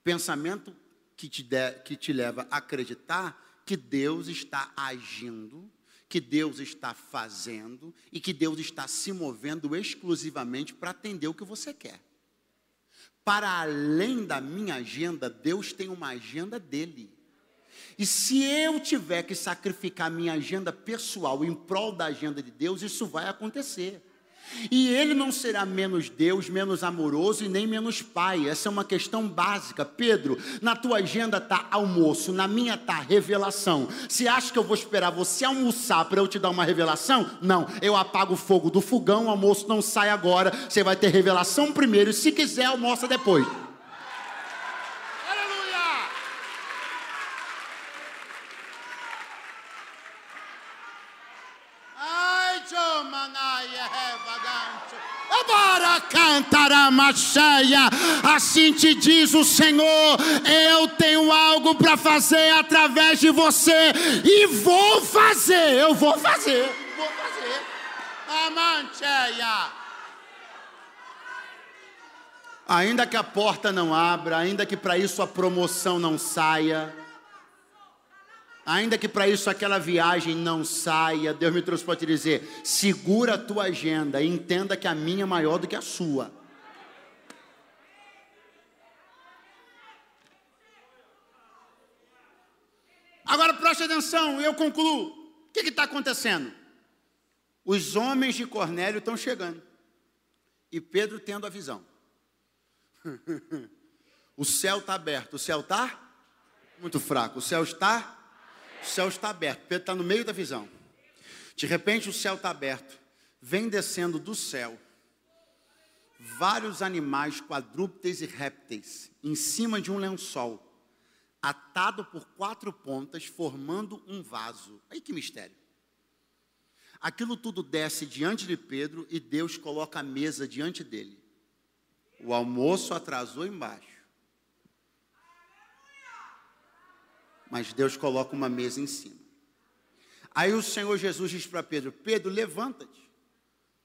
Pensamento que te, de, que te leva a acreditar que Deus está agindo, que Deus está fazendo e que Deus está se movendo exclusivamente para atender o que você quer. Para além da minha agenda, Deus tem uma agenda dele. E se eu tiver que sacrificar minha agenda pessoal em prol da agenda de Deus, isso vai acontecer. E ele não será menos Deus, menos amoroso e nem menos pai. Essa é uma questão básica. Pedro, na tua agenda está almoço, na minha está revelação. Se acha que eu vou esperar você almoçar para eu te dar uma revelação? Não, eu apago o fogo do fogão, o almoço não sai agora. Você vai ter revelação primeiro e se quiser, almoça depois. Assim te diz o Senhor: eu tenho algo para fazer através de você e vou fazer. Eu vou fazer. Vou fazer. Amanteia. Ainda que a porta não abra, ainda que para isso a promoção não saia, ainda que para isso aquela viagem não saia, Deus me trouxe para te dizer: segura a tua agenda e entenda que a minha é maior do que a sua. Agora preste atenção, eu concluo. O que está acontecendo? Os homens de Cornélio estão chegando. E Pedro tendo a visão. o céu está aberto. O céu está muito fraco. O céu está. O céu está aberto. Pedro está no meio da visão. De repente o céu está aberto. Vem descendo do céu vários animais quadrúpedes e répteis em cima de um lençol atado por quatro pontas, formando um vaso. Aí que mistério. Aquilo tudo desce diante de Pedro e Deus coloca a mesa diante dele. O almoço atrasou embaixo. Mas Deus coloca uma mesa em cima. Aí o Senhor Jesus diz para Pedro: Pedro, levanta-te,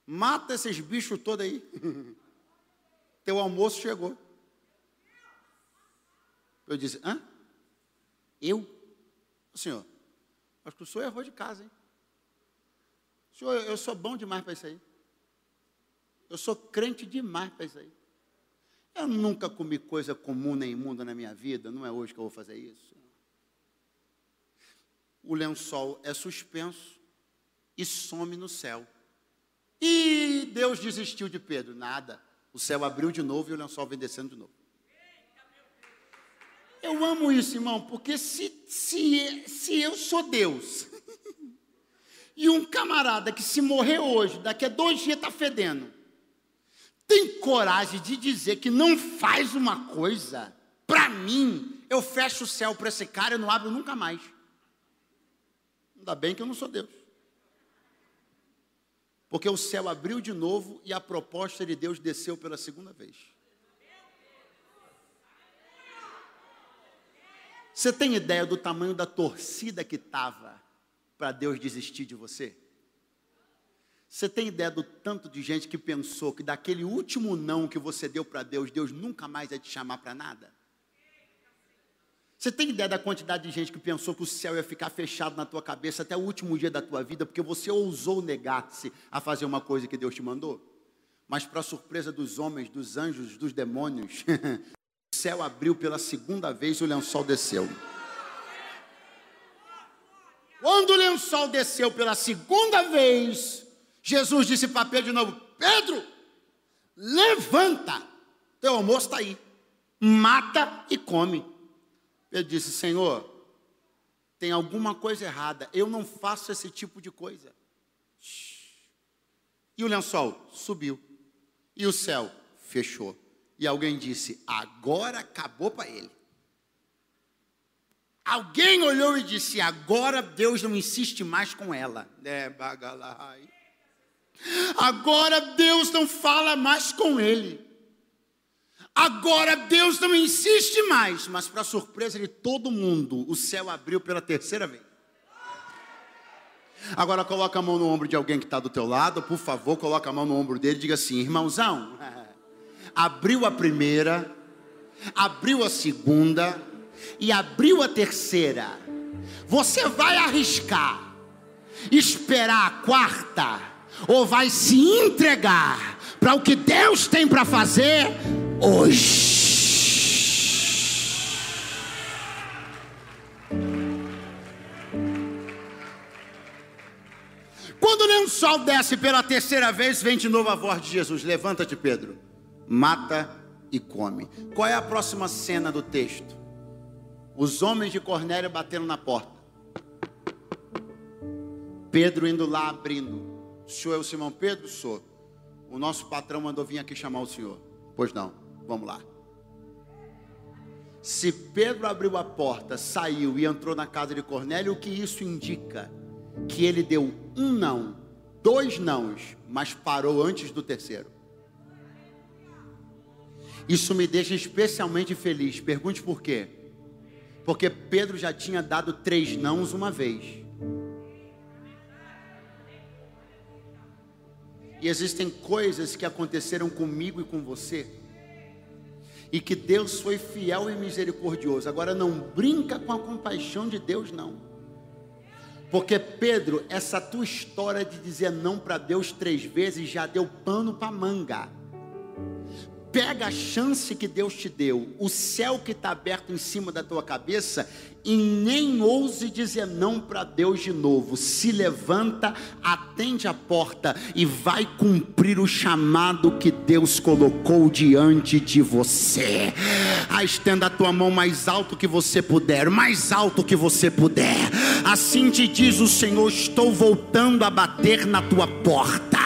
mata esses bichos todos aí. Teu almoço chegou. Eu disse: hã? Eu? Senhor, acho que o senhor errou de casa, hein? Senhor, eu sou bom demais para isso aí. Eu sou crente demais para isso aí. Eu nunca comi coisa comum nem imunda na minha vida, não é hoje que eu vou fazer isso. O lençol é suspenso e some no céu. E Deus desistiu de Pedro. Nada. O céu abriu de novo e o lençol vem descendo de novo. Eu amo isso, irmão, porque se, se, se eu sou Deus e um camarada que se morrer hoje, daqui a dois dias está fedendo, tem coragem de dizer que não faz uma coisa, para mim, eu fecho o céu para esse cara e não abro nunca mais. Ainda bem que eu não sou Deus. Porque o céu abriu de novo e a proposta de Deus desceu pela segunda vez. Você tem ideia do tamanho da torcida que estava para Deus desistir de você? Você tem ideia do tanto de gente que pensou que daquele último não que você deu para Deus, Deus nunca mais ia te chamar para nada? Você tem ideia da quantidade de gente que pensou que o céu ia ficar fechado na tua cabeça até o último dia da tua vida, porque você ousou negar-se a fazer uma coisa que Deus te mandou? Mas, para surpresa dos homens, dos anjos, dos demônios, céu abriu pela segunda vez e o lençol desceu. Quando o lençol desceu pela segunda vez, Jesus disse para Pedro de novo: Pedro, levanta, teu almoço está aí, mata e come. Pedro disse: Senhor, tem alguma coisa errada. Eu não faço esse tipo de coisa. E o lençol subiu. E o céu fechou. E alguém disse: agora acabou para ele. Alguém olhou e disse: agora Deus não insiste mais com ela. É, bagalai. Agora Deus não fala mais com ele. Agora Deus não insiste mais, mas para surpresa de todo mundo, o céu abriu pela terceira vez. Agora coloca a mão no ombro de alguém que está do teu lado, por favor, coloca a mão no ombro dele e diga assim, irmãozão, abriu a primeira, abriu a segunda e abriu a terceira. Você vai arriscar, esperar a quarta, ou vai se entregar para o que Deus tem para fazer hoje. Quando o lençol desce pela terceira vez, vem de novo a voz de Jesus: Levanta-te, Pedro, mata e come. Qual é a próxima cena do texto? Os homens de Cornélio batendo na porta. Pedro indo lá abrindo. O senhor é o Simão Pedro? Sou. O nosso patrão mandou vir aqui chamar o senhor. Pois não. Vamos lá. Se Pedro abriu a porta, saiu e entrou na casa de Cornélio, o que isso indica? Que ele deu um não, dois nãos, mas parou antes do terceiro. Isso me deixa especialmente feliz. Pergunte por quê? Porque Pedro já tinha dado três nãos uma vez. E existem coisas que aconteceram comigo e com você e que Deus foi fiel e misericordioso. Agora não brinca com a compaixão de Deus, não. Porque Pedro, essa tua história de dizer não para Deus três vezes já deu pano para manga. Pega a chance que Deus te deu, o céu que está aberto em cima da tua cabeça, e nem ouse dizer não para Deus de novo. Se levanta, atende a porta e vai cumprir o chamado que Deus colocou diante de você. Ah, estenda a tua mão mais alto que você puder, mais alto que você puder. Assim te diz o Senhor: Estou voltando a bater na tua porta.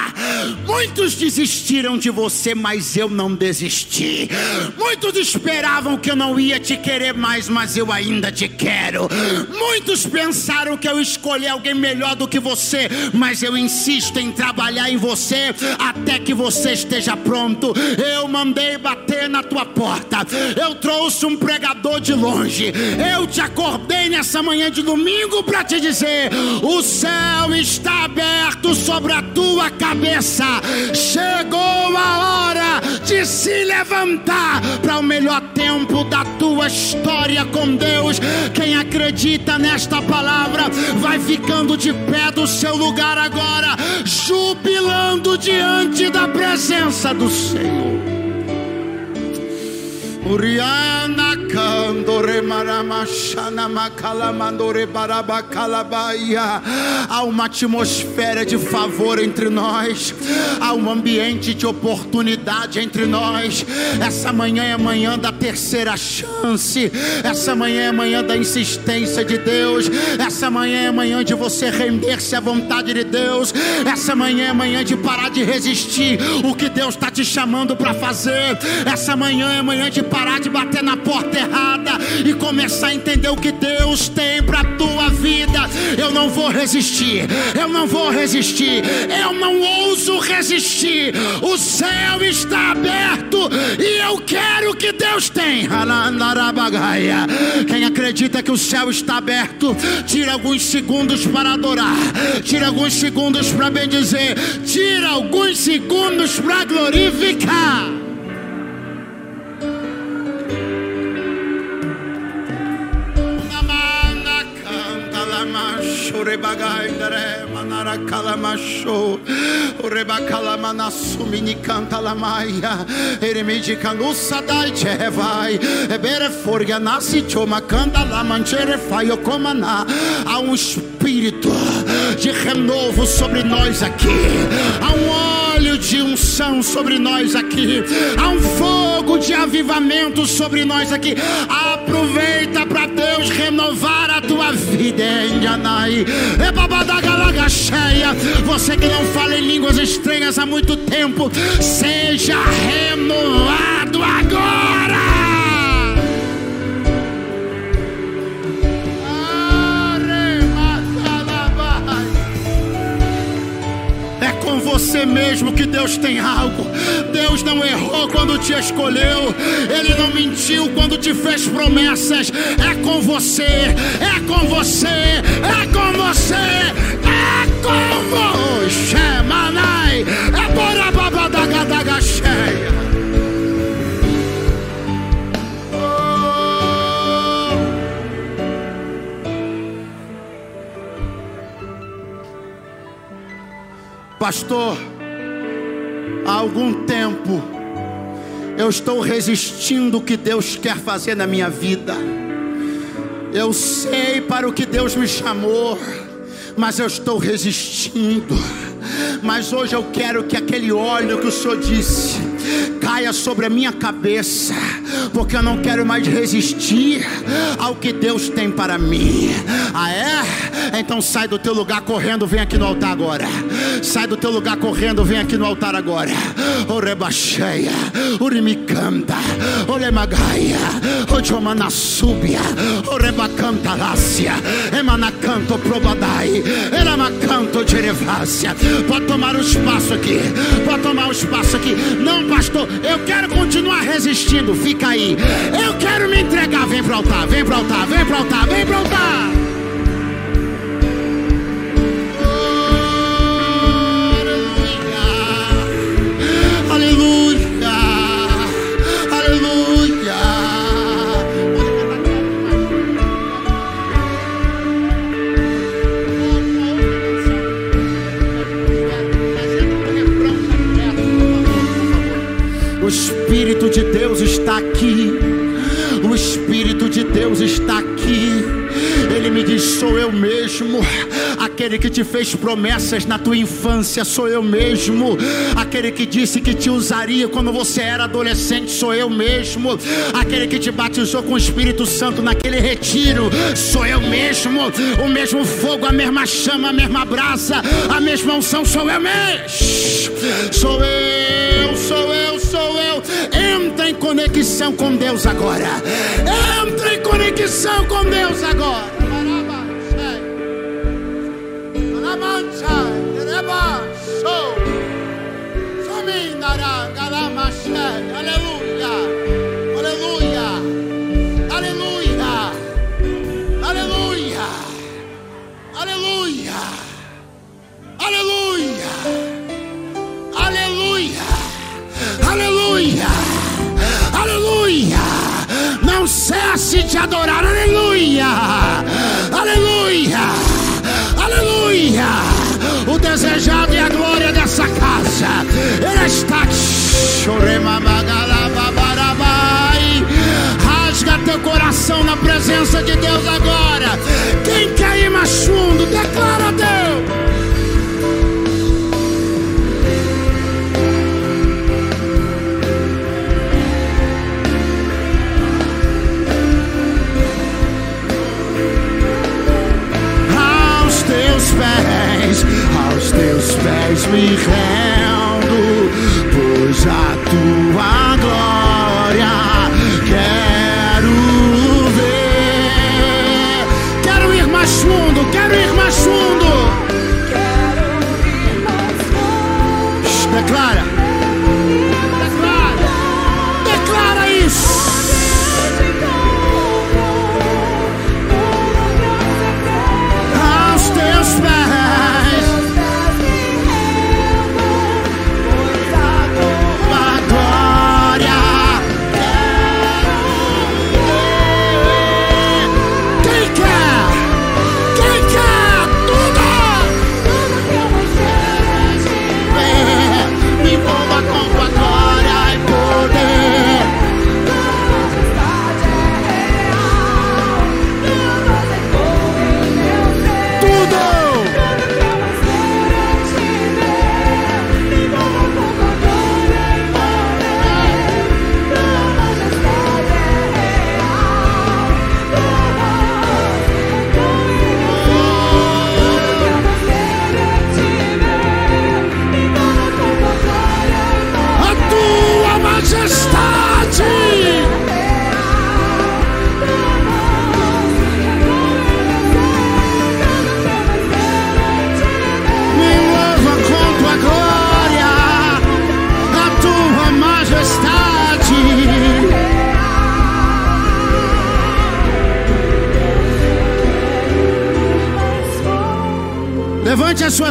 Muitos desistiram de você, mas eu não desisti. Muitos esperavam que eu não ia te querer mais, mas eu ainda te quero. Muitos pensaram que eu escolhi alguém melhor do que você, mas eu insisto em trabalhar em você até que você esteja pronto. Eu mandei bater na tua porta. Eu trouxe um pregador de longe. Eu te acordei nessa manhã de domingo para te dizer: o céu está aberto sobre a tua cabeça chegou a hora de se levantar para o melhor tempo da tua história com Deus. Quem acredita nesta palavra vai ficando de pé do seu lugar agora, jubilando diante da presença do Senhor. Uriana candore maramachana macalamandore barabacalabaia. Há uma atmosfera de favor entre nós, há um ambiente de oportunidade entre nós. Essa manhã é manhã da terceira chance, essa manhã é manhã da insistência de Deus, essa manhã é manhã de você render-se à vontade de Deus, essa manhã é manhã de parar de resistir o que Deus está te chamando para fazer, essa manhã é manhã de parar de bater na porta errada e começar a entender o que Deus tem para tua vida. Eu não vou resistir, eu não vou resistir, eu não ouso resistir. O céu está aberto e eu quero o que Deus tem. Quem acredita que o céu está aberto, tira alguns segundos para adorar, tira alguns segundos para bendizer, tira alguns segundos para glorificar. Canta comana. Há um espírito de renovo sobre nós aqui. Há um óleo de unção sobre nós aqui. Há um fogo de avivamento sobre nós aqui. Aproveita para Deus renovar tua vida, Enganai. É babadagalaga cheia. Você que não fala em línguas estranhas há muito tempo, seja renovado agora. Você mesmo que Deus tem algo. Deus não errou quando te escolheu. Ele não mentiu quando te fez promessas. É com você, é com você, é com você, é com você. Manai, é babadagadaga cheia. Pastor, há algum tempo eu estou resistindo o que Deus quer fazer na minha vida. Eu sei para o que Deus me chamou, mas eu estou resistindo. Mas hoje eu quero que aquele óleo que o Senhor disse caia sobre a minha cabeça, porque eu não quero mais resistir ao que Deus tem para mim. Ah, é? Então sai do teu lugar correndo, vem aqui no altar agora. Sai do teu lugar correndo, vem aqui no altar agora. Orebacheia, Urimicanta, Oremagaia, Ojomanasúbia, Orebacanta Lácia, Emanacanto Probadai, Eramacanto Jerevácia. Pode tomar o espaço aqui, pode tomar o espaço aqui. Não, pastor, eu quero continuar resistindo, fica aí. Eu quero me entregar, vem para o altar, vem para o altar, vem para o altar, vem para o altar. Está aqui. O Espírito de Deus está aqui. Ele me diz: sou eu mesmo. Aquele que te fez promessas na tua infância, sou eu mesmo. Aquele que disse que te usaria quando você era adolescente, sou eu mesmo. Aquele que te batizou com o Espírito Santo naquele retiro, sou eu mesmo. O mesmo fogo, a mesma chama, a mesma brasa, a mesma unção, sou eu mesmo. Sou eu, sou eu, sou eu. Entra em conexão com Deus agora. Entra em conexão com Deus agora. De adorar, aleluia, aleluia, aleluia. O desejado e a glória dessa casa, Ele está. Rasga teu coração na presença de Deus agora. Quem quer ir mais fundo, declara a Deus. Pés me rendo, pois a tua glória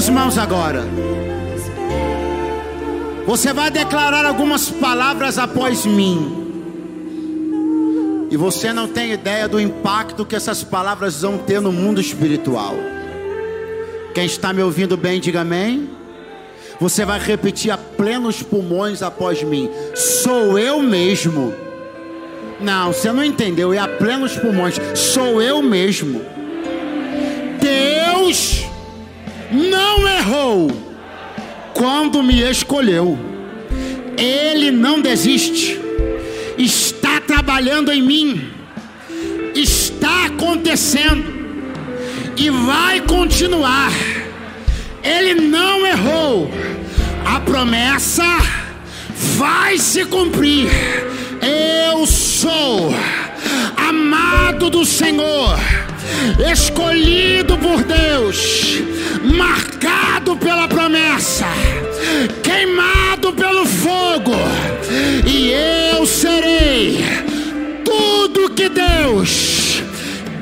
suas mãos agora. Você vai declarar algumas palavras após mim. E você não tem ideia do impacto que essas palavras vão ter no mundo espiritual. Quem está me ouvindo bem, diga amém. Você vai repetir a plenos pulmões após mim. Sou eu mesmo. Não, você não entendeu. É a plenos pulmões. Sou eu mesmo. Errou quando me escolheu. Ele não desiste. Está trabalhando em mim. Está acontecendo. E vai continuar. Ele não errou. A promessa vai se cumprir. Eu sou amado do Senhor, escolhido por Deus, marcado pela promessa, queimado pelo fogo, e eu serei tudo que Deus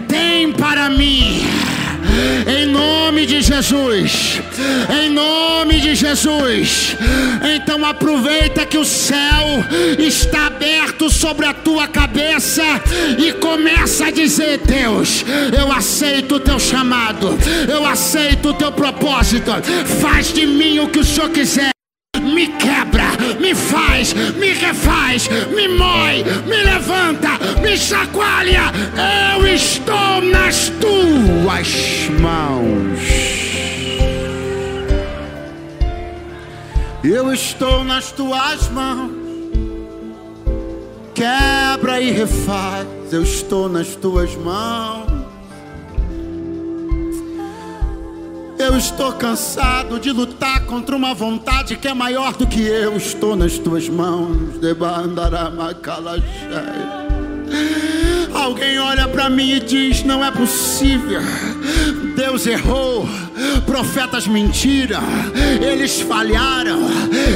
tem para mim. Em de Jesus. Em nome de Jesus. Então aproveita que o céu está aberto sobre a tua cabeça e começa a dizer: Deus, eu aceito o teu chamado. Eu aceito o teu propósito. Faz de mim o que o Senhor quiser me quebra, me faz, me refaz, me mói, me levanta, me chacoalha. Eu estou nas tuas mãos. Eu estou nas tuas mãos. Quebra e refaz. Eu estou nas tuas mãos. Eu estou cansado de lutar contra uma vontade que é maior do que eu. Estou nas tuas mãos. Alguém olha para mim e diz: Não é possível. Deus errou. Profetas mentiram. Eles falharam.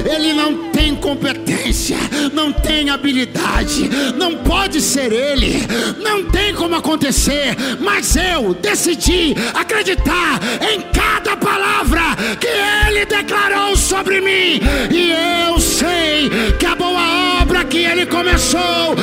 Ele não tem competência. Não tem habilidade. Não pode ser ele. Não tem como acontecer. Mas eu decidi acreditar em cada palavra que ele declarou sobre mim. E eu sei que a boa obra que ele começou.